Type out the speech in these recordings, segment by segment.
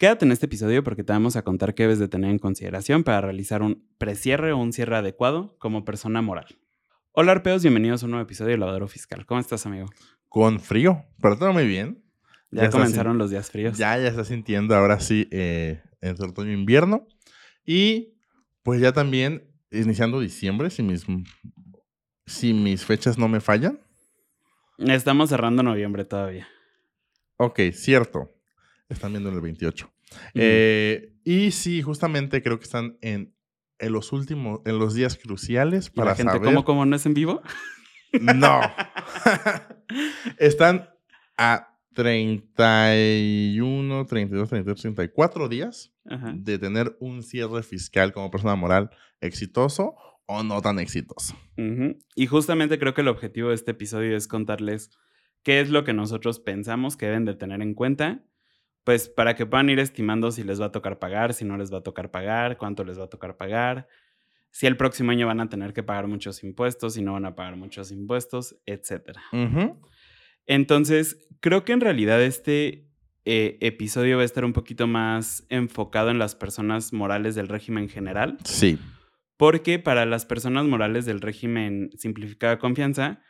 Quédate en este episodio porque te vamos a contar qué debes de tener en consideración para realizar un precierre o un cierre adecuado como persona moral. Hola arpeos, bienvenidos a un nuevo episodio de Lavadero Fiscal. ¿Cómo estás, amigo? Con frío, pero todo muy bien. Ya, comenzaron los días fríos. Ya, ya está sintiendo ahora sí eh, entre otoño e invierno. Y pues ya también iniciando diciembre, si mis, si mis fechas no me fallan. Estamos cerrando noviembre todavía. Ok, cierto. Están viendo en el 28. Eh, y sí, justamente creo que están en, en, los últimos, en los días cruciales para ¿Y la gente saber... ¿cómo, cómo no es en vivo? No. están a 31, 32, 33, 34 días Ajá. de tener un cierre fiscal como persona moral exitoso o no tan exitoso. Y justamente creo que el objetivo de este episodio es contarles qué es lo que nosotros pensamos que deben de tener en cuenta, pues para que puedan ir estimando si les va a tocar pagar, si no les va a tocar pagar, cuánto les va a tocar pagar, si el próximo año van a tener que pagar muchos impuestos, si no van a pagar muchos impuestos, etc. Entonces, creo que en realidad este eh, episodio va a estar un poquito más enfocado en las personas morales del régimen general. Sí. Porque para las personas morales del régimen simplificado de confianza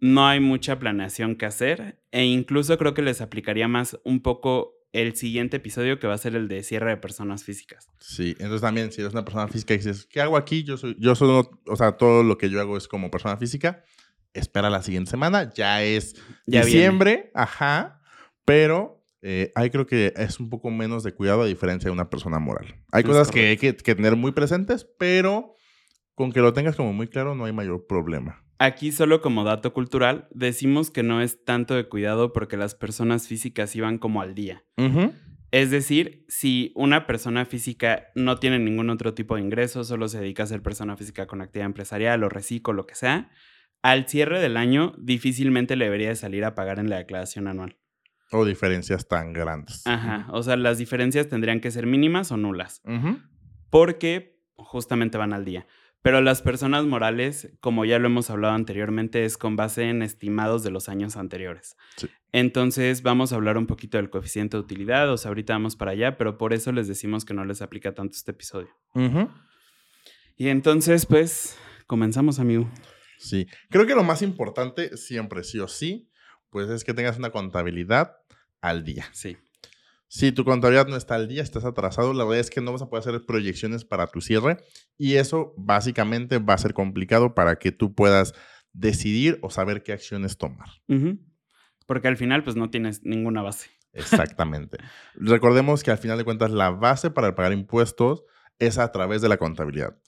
no hay mucha planeación que hacer e incluso creo que les aplicaría más un poco el siguiente episodio que va a ser el de cierre de personas físicas. Sí, entonces también si eres una persona física y dices, ¿qué hago aquí? Yo soy, yo soy, o sea, todo lo que yo hago es como persona física. Espera la siguiente semana, ya es Ya diciembre, ajá, pero eh, ahí creo que es un poco menos de cuidado a diferencia de una persona moral. Hay Es cosas que hay que, que tener muy presentes, pero con que lo tengas como muy claro no hay mayor problema. Aquí solo como dato cultural decimos que no es tanto de cuidado porque las personas físicas iban como al día. Es decir, si una persona física no tiene ningún otro tipo de ingreso, solo se dedica a ser persona física con actividad empresarial o reciclo, lo que sea, al cierre del año difícilmente le debería de salir a pagar en la declaración anual. O diferencias tan grandes. Ajá, o sea, las diferencias tendrían que ser mínimas o nulas, porque justamente van al día. Pero las personas morales, como ya lo hemos hablado anteriormente, es con base en estimados de los años anteriores. Sí. Entonces vamos a hablar un poquito del coeficiente de utilidad, o sea, ahorita vamos para allá, pero por eso les decimos que no les aplica tanto este episodio. Y entonces, pues, comenzamos, amigo. Sí, creo que lo más importante siempre, sí o sí, pues es que tengas una contabilidad al día. Sí. Si tu contabilidad no está al día, estás atrasado, la verdad es que no vas a poder hacer proyecciones para tu cierre y eso básicamente va a ser complicado para que tú puedas decidir o saber qué acciones tomar. Porque al final, pues, no tienes ninguna base. Exactamente. Recordemos que al final de cuentas la base para pagar impuestos es a través de la contabilidad.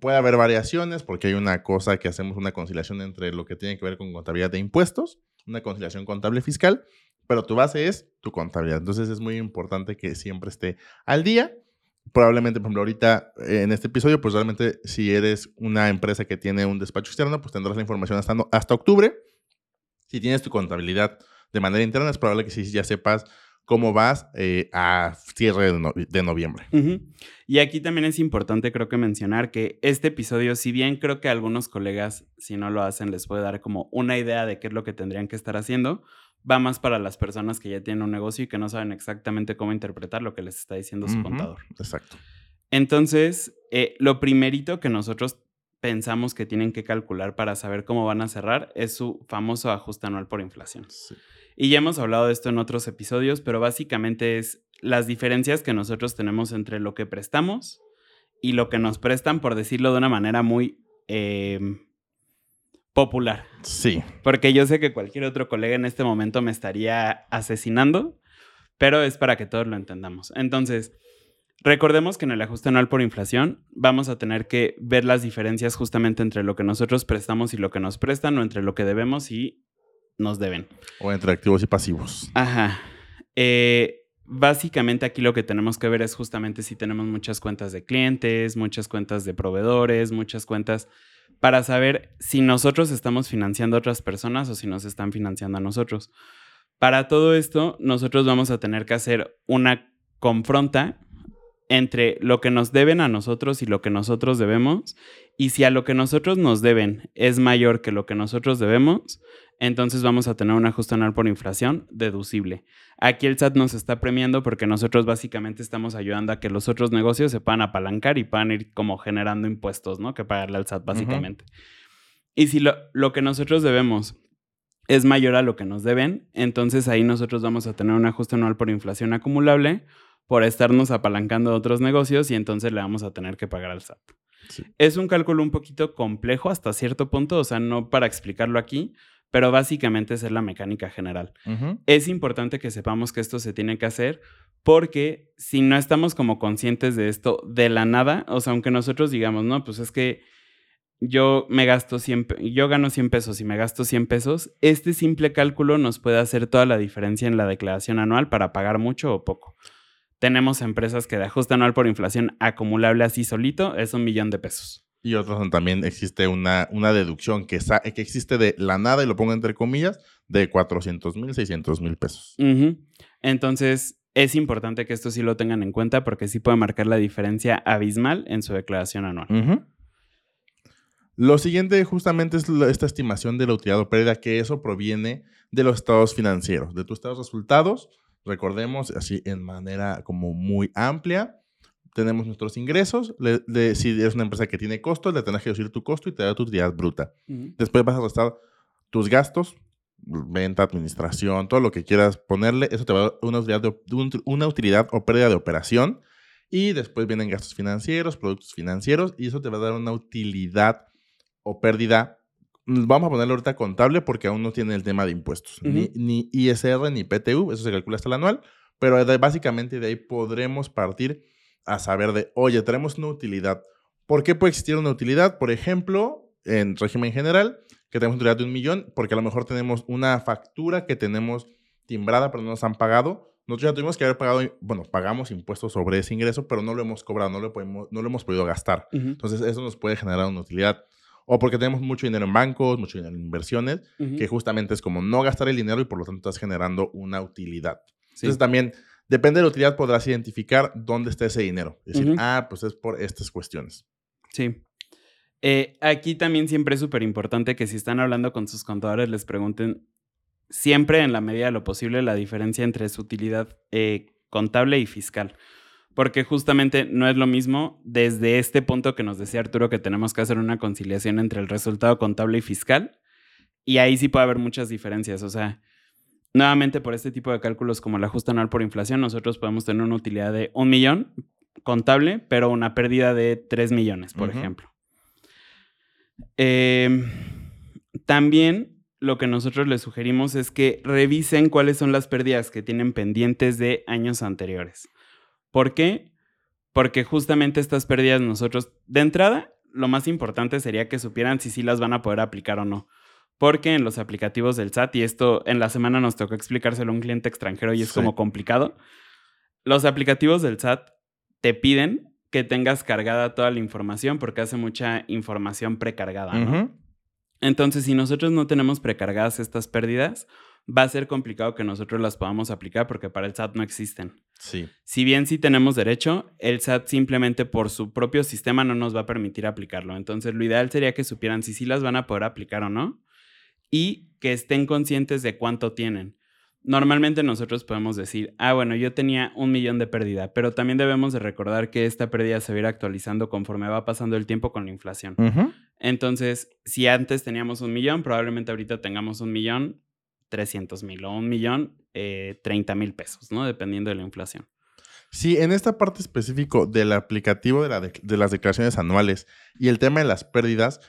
Puede haber variaciones porque hay una cosa que hacemos una conciliación entre lo que tiene que ver con contabilidad de impuestos, una conciliación contable fiscal, pero tu base es tu contabilidad. Entonces es muy importante que siempre esté al día. Probablemente, por ejemplo, ahorita eh, en este episodio, pues realmente si eres una empresa que tiene un despacho externo, pues tendrás la información hasta, hasta octubre. Si tienes tu contabilidad de manera interna, es probable que sí ya sepas cómo vas eh, a cierre de, no- de noviembre. Ujú. Y aquí también es importante, creo que mencionar que este episodio, si bien creo que a algunos colegas, si no lo hacen, les puede dar como una idea de qué es lo que tendrían que estar haciendo, va más para las personas que ya tienen un negocio y que no saben exactamente cómo interpretar lo que les está diciendo su contador. Exacto. Entonces, eh, lo primerito que nosotros pensamos que tienen que calcular para saber cómo van a cerrar es su famoso ajuste anual por inflación. Sí. Y ya hemos hablado de esto en otros episodios, pero básicamente es las diferencias que nosotros tenemos entre lo que prestamos y lo que nos prestan, por decirlo de una manera muy eh, popular. Sí. Porque yo sé que cualquier otro colega en este momento me estaría asesinando, pero es para que todos lo entendamos. Entonces, recordemos que en el ajuste anual por inflación vamos a tener que ver las diferencias justamente entre lo que nosotros prestamos y lo que nos prestan, o entre lo que debemos y nos deben. O entre activos y pasivos. Ajá. Eh, básicamente aquí lo que tenemos que ver es justamente si tenemos muchas cuentas de clientes, muchas cuentas de proveedores, muchas cuentas para saber si nosotros estamos financiando a otras personas o si nos están financiando a nosotros. Para todo esto, nosotros vamos a tener que hacer una confronta entre lo que nos deben a nosotros y lo que nosotros debemos. Y si a lo que nosotros nos deben es mayor que lo que nosotros debemos, entonces vamos a tener un ajuste anual por inflación deducible. Aquí el SAT nos está premiando porque nosotros básicamente estamos ayudando a que los otros negocios se puedan apalancar y puedan ir como generando impuestos, ¿no? Que pagarle al SAT básicamente. Y si lo, lo que nosotros debemos es mayor a lo que nos deben, entonces ahí nosotros vamos a tener un ajuste anual por inflación acumulable por estarnos apalancando otros negocios y entonces le vamos a tener que pagar al SAT. Es un cálculo un poquito complejo hasta cierto punto, o sea, no para explicarlo aquí, pero básicamente es la mecánica general. Es importante que sepamos que esto se tiene que hacer porque si no estamos como conscientes de esto de la nada, o sea, aunque nosotros digamos, no, pues es que yo me gasto 100, yo gano 100 pesos y me gasto 100 pesos, este simple cálculo nos puede hacer toda la diferencia en la declaración anual para pagar mucho o poco. Tenemos empresas que de ajuste anual por inflación acumulable así solito es un millón de pesos. Y otros donde también existe una, una deducción que, que existe de la nada, y lo pongo entre comillas, de 400 mil, 600 mil pesos. Entonces, es importante que esto sí lo tengan en cuenta porque sí puede marcar la diferencia abismal en su declaración anual. Lo siguiente justamente es esta estimación de la utilidad o pérdida, que eso proviene de los estados financieros, de tus estados resultados. Recordemos, así en manera como muy amplia, tenemos nuestros ingresos. si es una empresa que tiene costos, le tendrás que decir tu costo y te da tu utilidad bruta. Después vas a restar tus gastos, venta, administración, todo lo que quieras ponerle. Eso te va a dar una utilidad, una utilidad o pérdida de operación. Y después vienen gastos financieros, productos financieros, y eso te va a dar una utilidad o pérdida. Vamos a ponerlo ahorita contable porque aún no tiene el tema de impuestos. ni, ni, ISR ni PTU, eso se calcula hasta el anual. Pero básicamente de ahí podremos partir a saber de, oye, tenemos una utilidad. ¿Por qué puede existir una utilidad? Por ejemplo, en régimen general, que tenemos una utilidad de un millón, porque a lo mejor tenemos una factura que tenemos timbrada, pero no nos han pagado. Nosotros ya tuvimos que haber pagado, bueno, pagamos impuestos sobre ese ingreso, pero no lo hemos cobrado, no lo, podemos, no lo hemos podido gastar. Entonces, eso nos puede generar una utilidad. O porque tenemos mucho dinero en bancos, mucho dinero en inversiones, que justamente es como no gastar el dinero y por lo tanto estás generando una utilidad. Entonces, también Depende de la utilidad, podrás identificar dónde está ese dinero. Es decir, ah, pues es por estas cuestiones. Sí. Eh, aquí también siempre es súper importante que si están hablando con sus contadores les pregunten siempre en la medida de lo posible la diferencia entre su utilidad eh, contable y fiscal. Porque justamente no es lo mismo desde este punto que nos decía Arturo que tenemos que hacer una conciliación entre el resultado contable y fiscal. Y ahí sí puede haber muchas diferencias. O sea, Nuevamente, por este tipo de cálculos como el ajuste anual por inflación, nosotros podemos tener una utilidad de un millón contable, pero una pérdida de 3 millones, por ejemplo. Em, también lo que nosotros les sugerimos es que revisen cuáles son las pérdidas que tienen pendientes de años anteriores. ¿Por qué? Porque justamente estas pérdidas nosotros, de entrada, lo más importante sería que supieran si sí las van a poder aplicar o no porque en los aplicativos del SAT, y esto en la semana nos tocó explicárselo a un cliente extranjero y es como complicado, los aplicativos del SAT te piden que tengas cargada toda la información porque hace mucha información precargada, ¿no? Entonces, si nosotros no tenemos precargadas estas pérdidas, va a ser complicado que nosotros las podamos aplicar porque para el SAT no existen. Sí. Si bien sí tenemos derecho, el SAT simplemente por su propio sistema no nos va a permitir aplicarlo. Entonces, lo ideal sería que supieran si sí las van a poder aplicar o no y que estén conscientes de cuánto tienen. Normalmente nosotros podemos decir, ah, bueno, yo tenía un millón de pérdida, pero también debemos de recordar que esta pérdida se va a ir actualizando conforme va pasando el tiempo con la inflación. Entonces, si antes teníamos un millón, probablemente ahorita tengamos un millón trescientos mil o un millón eh, treinta mil pesos, ¿no? Dependiendo de la inflación. Sí, en esta parte específico del aplicativo de, de las declaraciones anuales y el tema de las pérdidas,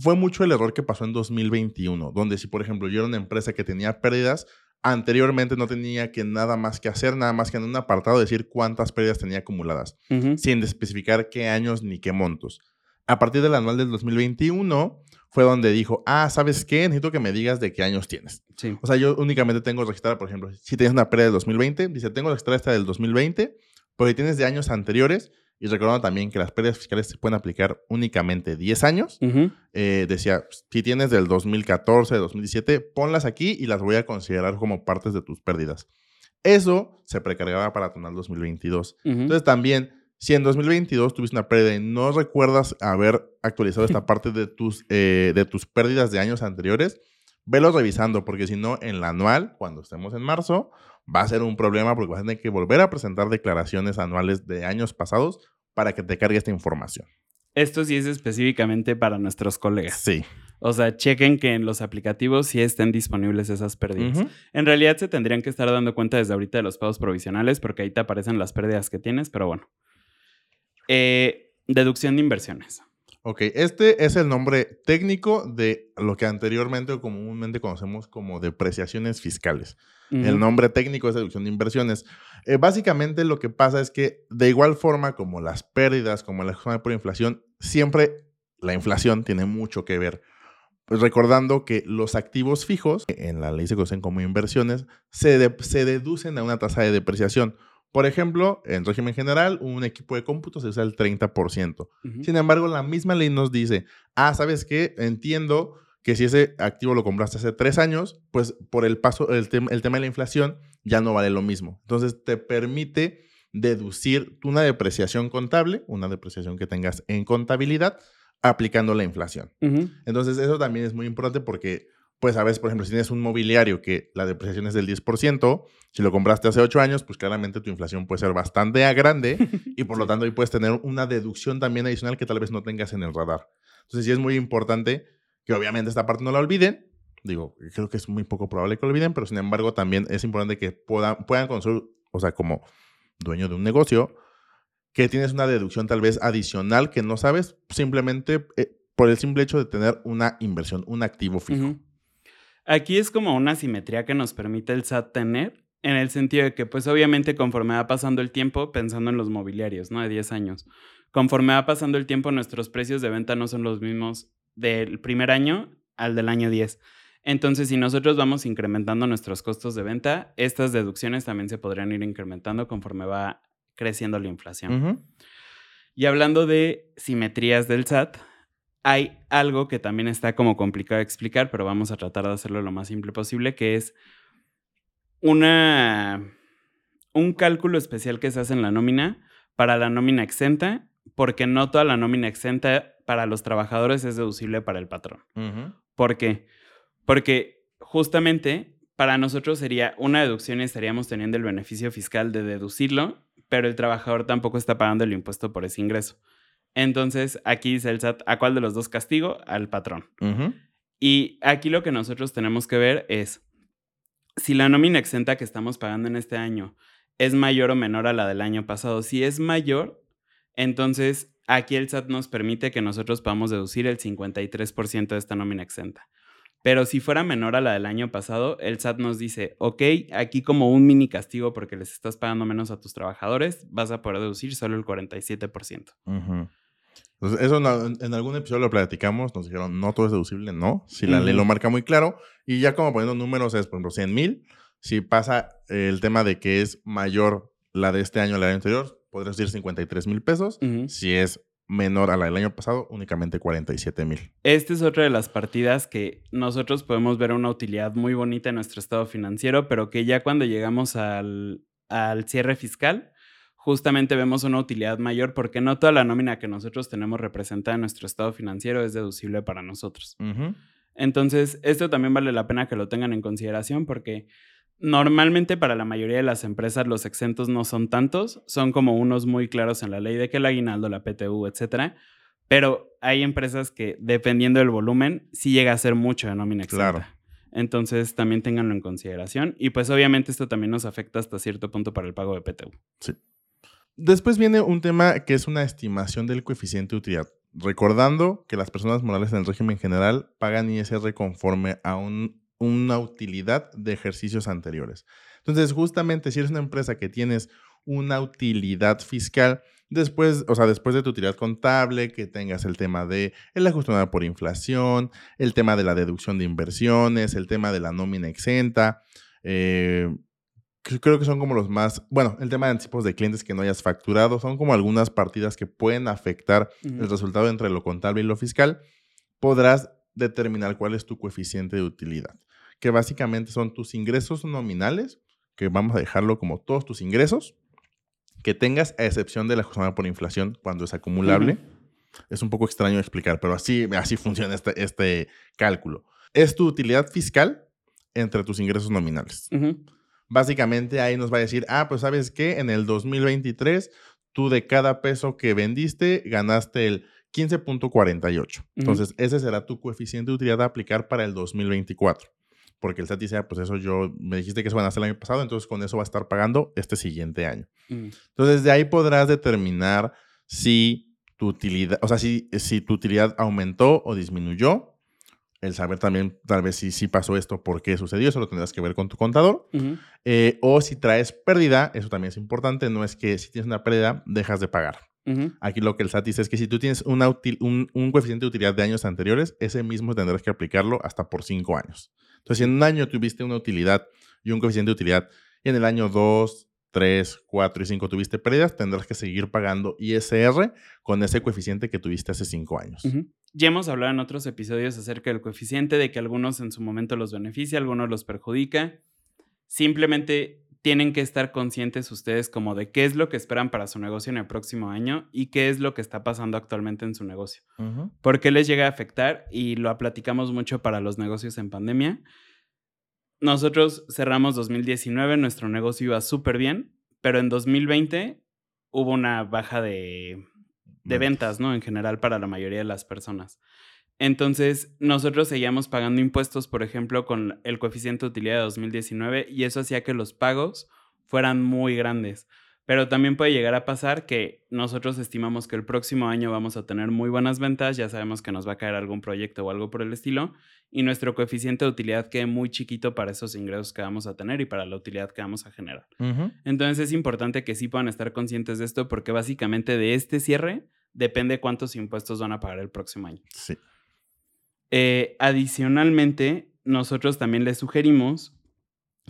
fue mucho el error que pasó en 2021, donde si, por ejemplo, yo era una empresa que tenía pérdidas, anteriormente no tenía que nada más que hacer, nada más que en un apartado decir cuántas pérdidas tenía acumuladas, sin especificar qué años ni qué montos. A partir del anual del 2021 fue donde dijo, ah, ¿sabes qué? Necesito que me digas de qué años tienes. O sea, yo únicamente tengo registrada, por ejemplo, si tienes una pérdida del 2020, dice, tengo registrada esta del 2020, pero si tienes de años anteriores, y recordando también que las pérdidas fiscales se pueden aplicar únicamente 10 años. Eh, decía, si tienes del 2014, 2017, ponlas aquí y las voy a considerar como partes de tus pérdidas. Eso se precargaba para tu 2022. Entonces también, si en 2022 tuviste una pérdida y no recuerdas haber actualizado esta parte de tus, eh, de tus pérdidas de años anteriores, velos revisando, porque si no, en la anual, cuando estemos en marzo, va a ser un problema porque vas a tener que volver a presentar declaraciones anuales de años pasados para que te cargue esta información. Esto sí es específicamente para nuestros colegas. Sí. O sea, chequen que en los aplicativos sí estén disponibles esas pérdidas. En realidad se tendrían que estar dando cuenta desde ahorita de los pagos provisionales porque ahí te aparecen las pérdidas que tienes, pero bueno. Eh, deducción de inversiones. Ok, este es el nombre técnico de lo que anteriormente o comúnmente conocemos como depreciaciones fiscales. El nombre técnico es deducción de inversiones. Eh, básicamente lo que pasa es que de igual forma como las pérdidas, como la zona por inflación, siempre la inflación tiene mucho que ver. Pues recordando que los activos fijos, en la ley se conocen como inversiones, se, se deducen a una tasa de depreciación. Por ejemplo, en régimen general, un equipo de cómputo se usa el 30%. Sin embargo, la misma ley nos dice, ah, ¿sabes qué? Entiendo que si ese activo lo compraste hace tres años, pues por el paso, el, el tema de la inflación ya no vale lo mismo. Entonces, te permite deducir una depreciación contable, una depreciación que tengas en contabilidad, aplicando la inflación. Entonces, eso también es muy importante porque pues a veces, por ejemplo, si tienes un mobiliario que la depreciación es del 10%, si lo compraste hace 8 años, pues claramente tu inflación puede ser bastante grande y por lo tanto ahí puedes tener una deducción también adicional que tal vez no tengas en el radar. Entonces sí es muy importante que obviamente esta parte no la olviden. Digo, creo que es muy poco probable que lo olviden, pero sin embargo también es importante que puedan, puedan conocer, o sea, como dueño de un negocio, que tienes una deducción tal vez adicional que no sabes simplemente eh, por el simple hecho de tener una inversión, un activo fijo. Aquí es como una simetría que nos permite el SAT tener, en el sentido de que, pues obviamente conforme va pasando el tiempo, pensando en los mobiliarios, ¿no? De 10 años, conforme va pasando el tiempo, nuestros precios de venta no son los mismos del primer año al del año 10. Entonces, si nosotros vamos incrementando nuestros costos de venta, estas deducciones también se podrían ir incrementando conforme va creciendo la inflación. Y hablando de simetrías del SAT, hay algo que también está como complicado de explicar, pero vamos a tratar de hacerlo lo más simple posible, que es una, un cálculo especial que se hace en la nómina para la nómina exenta, porque no toda la nómina exenta para los trabajadores es deducible para el patrón. ¿Por qué? Porque justamente para nosotros sería una deducción y estaríamos teniendo el beneficio fiscal de deducirlo, pero el trabajador tampoco está pagando el impuesto por ese ingreso. Entonces, aquí dice el SAT, ¿a cuál de los dos castigo? Al patrón. Y aquí lo que nosotros tenemos que ver es si la nómina exenta que estamos pagando en este año es mayor o menor a la del año pasado. Si es mayor, entonces aquí el SAT nos permite que nosotros podamos deducir el 53% de esta nómina exenta. Pero si fuera menor a la del año pasado, el SAT nos dice, ok, aquí como un mini castigo porque les estás pagando menos a tus trabajadores, vas a poder deducir solo el 47%. Entonces, eso en, algún episodio lo platicamos, nos dijeron, no todo es deducible, no. Si la ley lo marca muy claro, y ya como poniendo números es, por ejemplo, 100 mil, si pasa el tema de que es mayor la de este año a la del anterior, podrías decir 53 mil pesos. Si es menor a la del año pasado, únicamente 47 mil. Esta es otra de las partidas que nosotros podemos ver una utilidad muy bonita en nuestro estado financiero, pero que ya cuando llegamos al, al cierre fiscal, justamente vemos una utilidad mayor porque no toda la nómina que nosotros tenemos representada en nuestro estado financiero es deducible para nosotros. Entonces, esto también vale la pena que lo tengan en consideración porque Normalmente para la mayoría de las empresas los exentos no son tantos, son como unos muy claros en la ley de que el aguinaldo, la PTU, etcétera. Pero hay empresas que, dependiendo del volumen, sí llega a ser mucho de nómina exenta. Claro. Entonces también ténganlo en consideración. Y pues obviamente esto también nos afecta hasta cierto punto para el pago de PTU. Sí. Después viene un tema que es una estimación del coeficiente de utilidad. Recordando que las personas morales en el régimen general pagan ISR conforme a un una utilidad de ejercicios anteriores. Entonces, justamente si eres una empresa que tienes una utilidad fiscal, después, o sea, después de tu utilidad contable, que tengas el tema de el ajuste por inflación, el tema de la deducción de inversiones, el tema de la nómina exenta, eh, creo que son como los más, bueno, el tema de anticipos de clientes que no hayas facturado, son como algunas partidas que pueden afectar el resultado entre lo contable y lo fiscal, podrás determinar cuál es tu coeficiente de utilidad que básicamente son tus ingresos nominales, que vamos a dejarlo como todos tus ingresos, que tengas a excepción de la jornada por inflación cuando es acumulable. Es un poco extraño explicar, pero así, así funciona este, este cálculo. es tu utilidad fiscal entre tus ingresos nominales. Ujú. Básicamente ahí nos va a decir, ah, pues sabes que en el 2023 tú de cada peso que vendiste ganaste el 15.48. Entonces, ese será tu coeficiente de utilidad a aplicar para el 2024. Porque el SAT dice, ah, pues eso yo, me dijiste que eso hacer el año pasado, entonces con eso va a estar pagando este siguiente año. Mm. Entonces, de ahí podrás determinar si tu utilidad, o sea, si, si tu utilidad aumentó o disminuyó. El saber también, tal vez, si, si pasó esto, por qué sucedió, eso lo tendrás que ver con tu contador. Eh, o si traes pérdida, eso también es importante, no es que si tienes una pérdida, dejas de pagar. Aquí lo que el SAT dice es que si tú tienes una util- un, un coeficiente de utilidad de años anteriores, ese mismo tendrás que aplicarlo hasta por cinco años. Entonces, si en un año tuviste una utilidad y un coeficiente de utilidad, y en el año 2, 3, 4 y 5 tuviste pérdidas, tendrás que seguir pagando ISR con ese coeficiente que tuviste hace cinco años. Ujú. Ya hemos hablado en otros episodios acerca del coeficiente, de que algunos en su momento los beneficia, algunos los perjudica. Simplemente tienen que estar conscientes ustedes como de qué es lo que esperan para su negocio en el próximo año y qué es lo que está pasando actualmente en su negocio. Ujú. ¿Por qué les llega a afectar? Y lo platicamos mucho para los negocios en pandemia. Nosotros cerramos 2019, nuestro negocio iba súper bien, pero en 2020 hubo una baja de, de ventas, ¿no? En general para la mayoría de las personas. Entonces, nosotros seguíamos pagando impuestos, por ejemplo, con el coeficiente de utilidad de 2019 y eso hacía que los pagos fueran muy grandes. Pero también puede llegar a pasar que nosotros estimamos que el próximo año vamos a tener muy buenas ventas, ya sabemos que nos va a caer algún proyecto o algo por el estilo, y nuestro coeficiente de utilidad quede muy chiquito para esos ingresos que vamos a tener y para la utilidad que vamos a generar. Entonces es importante que sí puedan estar conscientes de esto porque básicamente de este cierre depende cuántos impuestos van a pagar el próximo año. Sí. Eh, adicionalmente, nosotros también les sugerimos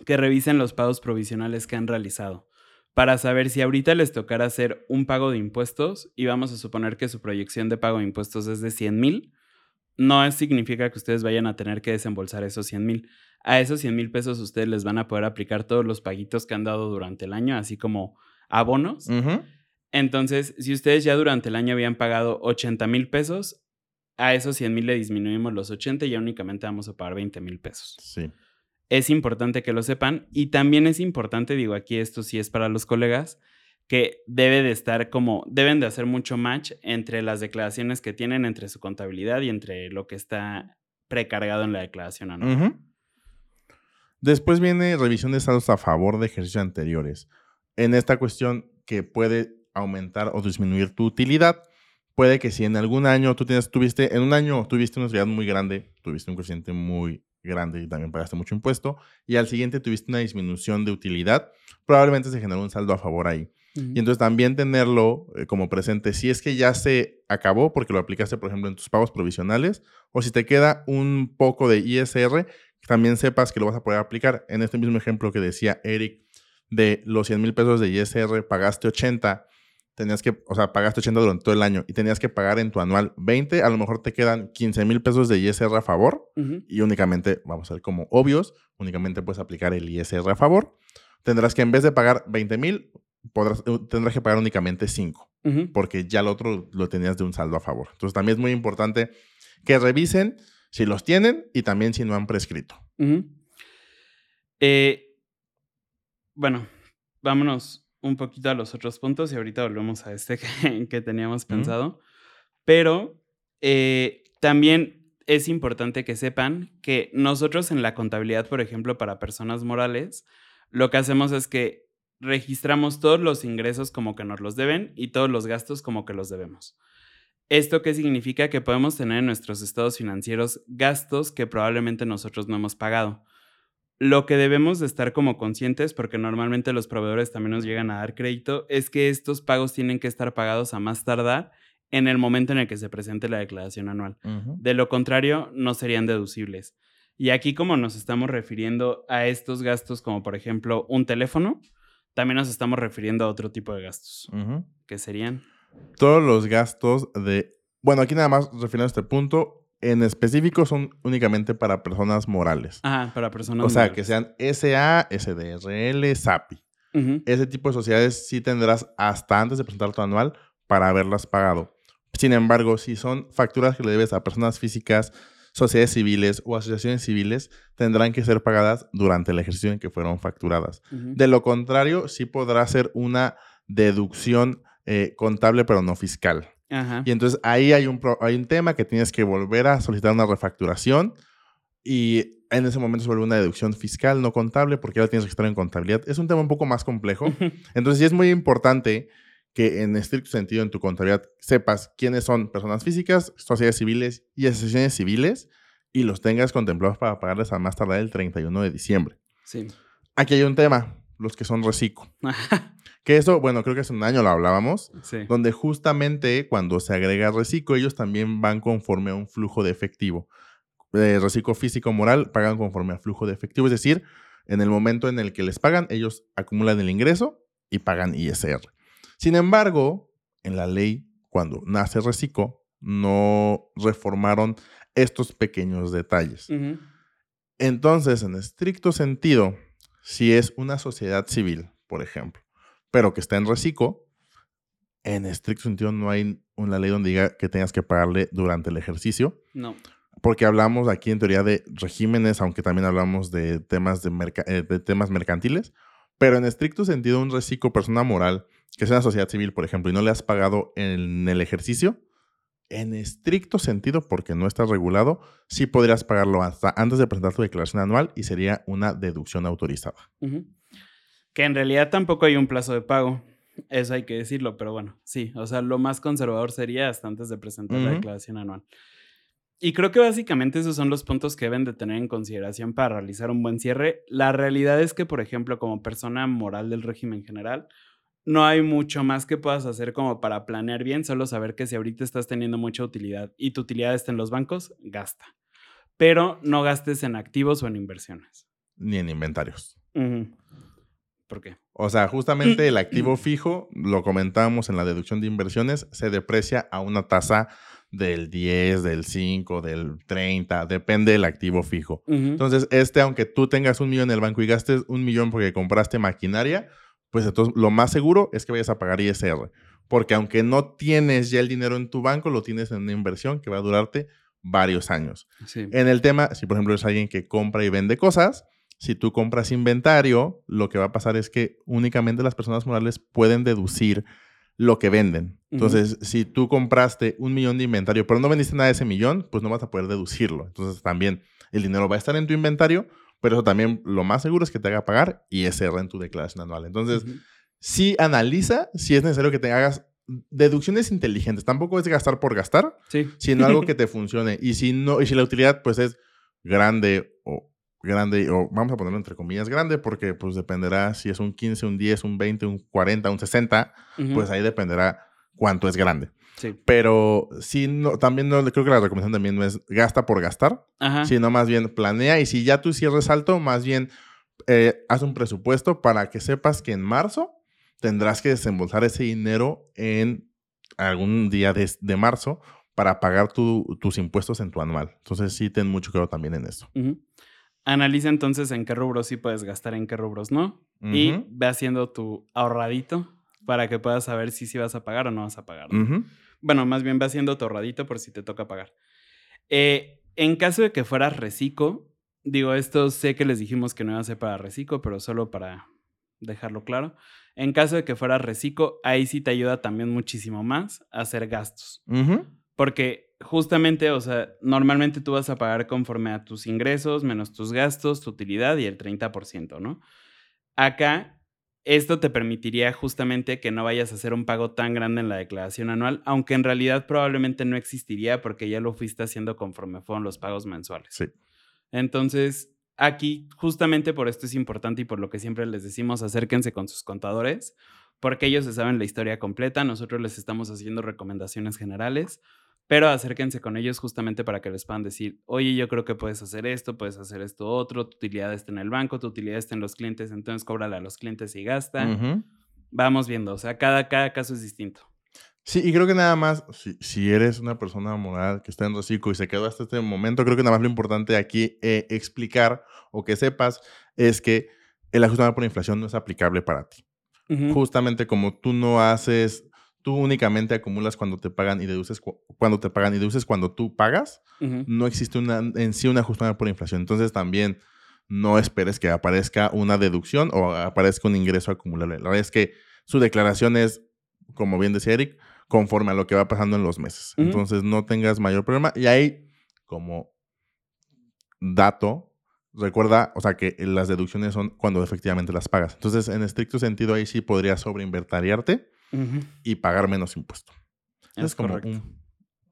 que revisen los pagos provisionales que han realizado para saber si ahorita les tocará hacer un pago de impuestos y vamos a suponer que su proyección de pago de impuestos es de 100 mil, no significa que ustedes vayan a tener que desembolsar esos 100 mil. A esos 100 mil pesos ustedes les van a poder aplicar todos los paguitos que han dado durante el año, así como abonos. Entonces, si ustedes ya durante el año habían pagado 80 mil pesos, a esos 100 mil le disminuimos los 80 y ya únicamente vamos a pagar 20 mil pesos. Sí. Es importante que lo sepan y también es importante, digo aquí esto sí es para los colegas, que debe de estar como, deben de hacer mucho match entre las declaraciones que tienen, entre su contabilidad y entre lo que está precargado en la declaración anual. Después viene revisión de estados a favor de ejercicios anteriores. En esta cuestión que puede aumentar o disminuir tu utilidad, puede que si en algún año tú tienes, tuviste, en un año tuviste una utilidad muy grande, tuviste un coeficiente muy grande y también pagaste mucho impuesto, y al siguiente tuviste una disminución de utilidad, probablemente se generó un saldo a favor ahí. Y entonces también tenerlo eh, como presente, si es que ya se acabó porque lo aplicaste, por ejemplo, en tus pagos provisionales, o si te queda un poco de ISR, también sepas que lo vas a poder aplicar. En este mismo ejemplo que decía Eric, de los 100 mil pesos de ISR, pagaste 80, tenías que, o sea, pagaste 80 durante todo el año y tenías que pagar en tu anual 20, a lo mejor te quedan 15 mil pesos de ISR a favor y únicamente, vamos a ver como obvios, únicamente puedes aplicar el ISR a favor. Tendrás que en vez de pagar 20 mil, eh, tendrás que pagar únicamente 5 Ujú. porque ya el otro lo tenías de un saldo a favor. Entonces también es muy importante que revisen si los tienen y también si no han prescrito. Eh, bueno, vámonos un poquito a los otros puntos y ahorita volvemos a este que, que teníamos pensado. Pero eh, también es importante que sepan que nosotros en la contabilidad, por ejemplo, para personas morales, lo que hacemos es que registramos todos los ingresos como que nos los deben y todos los gastos como que los debemos. ¿Esto qué significa? Que podemos tener en nuestros estados financieros gastos que probablemente nosotros no hemos pagado. Lo que debemos de estar como conscientes, porque normalmente los proveedores también nos llegan a dar crédito, es que estos pagos tienen que estar pagados a más tardar en el momento en el que se presente la declaración anual. De lo contrario, no serían deducibles. Y aquí como nos estamos refiriendo a estos gastos como por ejemplo un teléfono, también nos estamos refiriendo a otro tipo de gastos, Ujú. que serían... Todos los gastos de... Bueno, aquí nada más refiriendo a este punto, en específico son únicamente para personas morales. Ajá, para personas... o sea, morales. que sean SA, SDRL, SAPI. Ese tipo de sociedades sí tendrás hasta antes de presentar tu anual para haberlas pagado. Sin embargo, si son facturas que le debes a personas físicas, sociedades civiles o asociaciones civiles tendrán que ser pagadas durante el ejercicio en que fueron facturadas. De lo contrario, sí podrá ser una deducción eh, contable, pero no fiscal. Y entonces ahí hay un, hay un tema que tienes que volver a solicitar una refacturación y en ese momento se vuelve una deducción fiscal, no contable, porque ahora tienes que estar en contabilidad. Es un tema un poco más complejo. Entonces sí es muy importante que en estricto sentido en tu contabilidad sepas quiénes son personas físicas, sociedades civiles y asociaciones civiles y los tengas contemplados para pagarles a más tardar el 31 de diciembre. Sí. Aquí hay un tema, los que son reciclo. que eso, bueno, creo que hace un año lo hablábamos, donde justamente cuando se agrega reciclo, ellos también van conforme a un flujo de efectivo. Eh, reciclo físico moral pagan conforme a flujo de efectivo, es decir, en el momento en el que les pagan, ellos acumulan el ingreso y pagan ISR. Sin embargo, en la ley, cuando nace Reciclo, no reformaron estos pequeños detalles. Entonces, en estricto sentido, si es una sociedad civil, por ejemplo, pero que está en Reciclo, en estricto sentido no hay una ley donde diga que tengas que pagarle durante el ejercicio. No. Porque hablamos aquí en teoría de regímenes, aunque también hablamos de temas, de, eh, de temas mercantiles. Pero en estricto sentido, un reciclo persona moral que es una sociedad civil, por ejemplo, y no le has pagado en el ejercicio, en estricto sentido, porque no está regulado, sí podrías pagarlo hasta antes de presentar tu declaración anual y sería una deducción autorizada. Que en realidad tampoco hay un plazo de pago. Eso hay que decirlo, pero bueno, sí. O sea, lo más conservador sería hasta antes de presentar la declaración anual. Y creo que básicamente esos son los puntos que deben de tener en consideración para realizar un buen cierre. La realidad es que, por ejemplo, como persona moral del régimen general, no hay mucho más que puedas hacer como para planear bien, solo saber que si ahorita estás teniendo mucha utilidad y tu utilidad está en los bancos, gasta. Pero no gastes en activos o en inversiones. Ni en inventarios. ¿Por qué? O sea, justamente el activo fijo, lo comentábamos en la deducción de inversiones, se deprecia a una tasa del 10, del 5, del 30, depende del activo fijo. Entonces, este, aunque tú tengas un millón en el banco y gastes un millón porque compraste maquinaria, pues entonces lo más seguro es que vayas a pagar ISR. Porque aunque no tienes ya el dinero en tu banco, lo tienes en una inversión que va a durarte varios años. En el tema, si por ejemplo es alguien que compra y vende cosas, si tú compras inventario, lo que va a pasar es que únicamente las personas morales pueden deducir lo que venden. Entonces, si tú compraste un millón de inventario, pero no vendiste nada de ese millón, pues no vas a poder deducirlo. Entonces, también el dinero va a estar en tu inventario, pero eso también lo más seguro es que te haga pagar ISR en tu declaración anual. Entonces, sí analiza si es necesario que te hagas deducciones inteligentes. Tampoco es gastar por gastar, sino algo que te funcione. Y si no, y si la utilidad pues es grande o grande, o vamos a ponerlo entre comillas grande, porque pues dependerá si es un 15, un 10, un 20, un 40, un 60, pues ahí dependerá cuánto es grande. Pero sí, no, también no, creo que la recomendación también no es gasta por gastar, sino más bien planea y si ya tú cierres alto, más bien eh, haz un presupuesto para que sepas que en marzo tendrás que desembolsar ese dinero en algún día de, marzo para pagar tus impuestos en tu anual. Entonces sí, ten mucho cuidado también en eso. Analiza entonces en qué rubros sí puedes gastar, en qué rubros no. Y ve haciendo tu ahorradito para que puedas saber si sí vas a pagar o no vas a pagar. Bueno, más bien va haciendo torradito por si te toca pagar. Eh, en caso de que fueras reciclo, digo, esto sé que les dijimos que no iba a ser para reciclo, pero solo para dejarlo claro. En caso de que fueras reciclo, ahí sí te ayuda también muchísimo más a hacer gastos. Porque justamente, o sea, normalmente tú vas a pagar conforme a tus ingresos, menos tus gastos, tu utilidad y el 30%, ¿no? Acá esto te permitiría justamente que no vayas a hacer un pago tan grande en la declaración anual, aunque en realidad probablemente no existiría porque ya lo fuiste haciendo conforme fueron los pagos mensuales. Sí. Entonces, aquí justamente por esto es importante y por lo que siempre les decimos, acérquense con sus contadores, porque ellos se saben la historia completa, nosotros les estamos haciendo recomendaciones generales, pero acérquense con ellos justamente para que les puedan decir, oye, yo creo que puedes hacer esto, puedes hacer esto otro, tu utilidad está en el banco, tu utilidad está en los clientes, entonces cóbrale a los clientes y gasta. Vamos viendo, o sea, cada, cada caso es distinto. Sí, y creo que nada más, si, si, eres una persona moral que está en reciclo y se quedó hasta este momento, creo que nada más lo importante aquí eh, explicar o que sepas es que el ajuste por inflación no es aplicable para ti. Justamente como tú no haces tú únicamente acumulas cuando te pagan y deduces cu- cuando te pagan y deduces cuando tú pagas, no existe una, en sí un ajustamiento por inflación. Entonces también no esperes que aparezca una deducción o aparezca un ingreso acumulable. La verdad es que su declaración es, como bien decía Eric, conforme a lo que va pasando en los meses. Entonces no tengas mayor problema. Y ahí, como dato, recuerda, o sea, que las deducciones son cuando efectivamente las pagas. Entonces, en estricto sentido, ahí sí podrías sobreinvertariarte Y pagar menos impuesto. Es, Es como correcto. un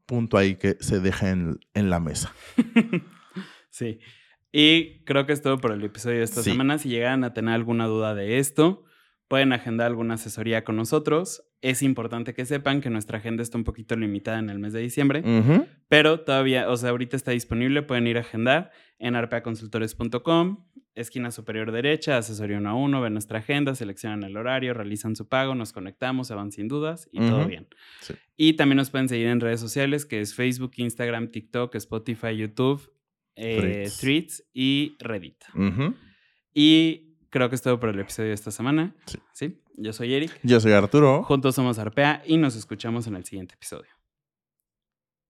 punto ahí que se deja en, en la mesa. sí. Y creo que es todo por el episodio de esta Sí. semana. Si llegan a tener alguna duda de esto, pueden agendar alguna asesoría con nosotros. Es importante que sepan que nuestra agenda está un poquito limitada en el mes de diciembre, pero todavía, o sea, ahorita está disponible. Pueden ir a agendar en arpeaconsultores.com, esquina superior derecha, asesoría uno a uno, ven nuestra agenda, seleccionan el horario, realizan su pago, nos conectamos, se van sin dudas y todo bien. Sí. Y también nos pueden seguir en redes sociales, que es Facebook, Instagram, TikTok, Spotify, YouTube, eh, Threads. Y Reddit. Y creo que es todo por el episodio de esta semana. Sí. ¿Sí? Yo soy Eric. Yo soy Arturo. Juntos somos Arpea y nos escuchamos en el siguiente episodio.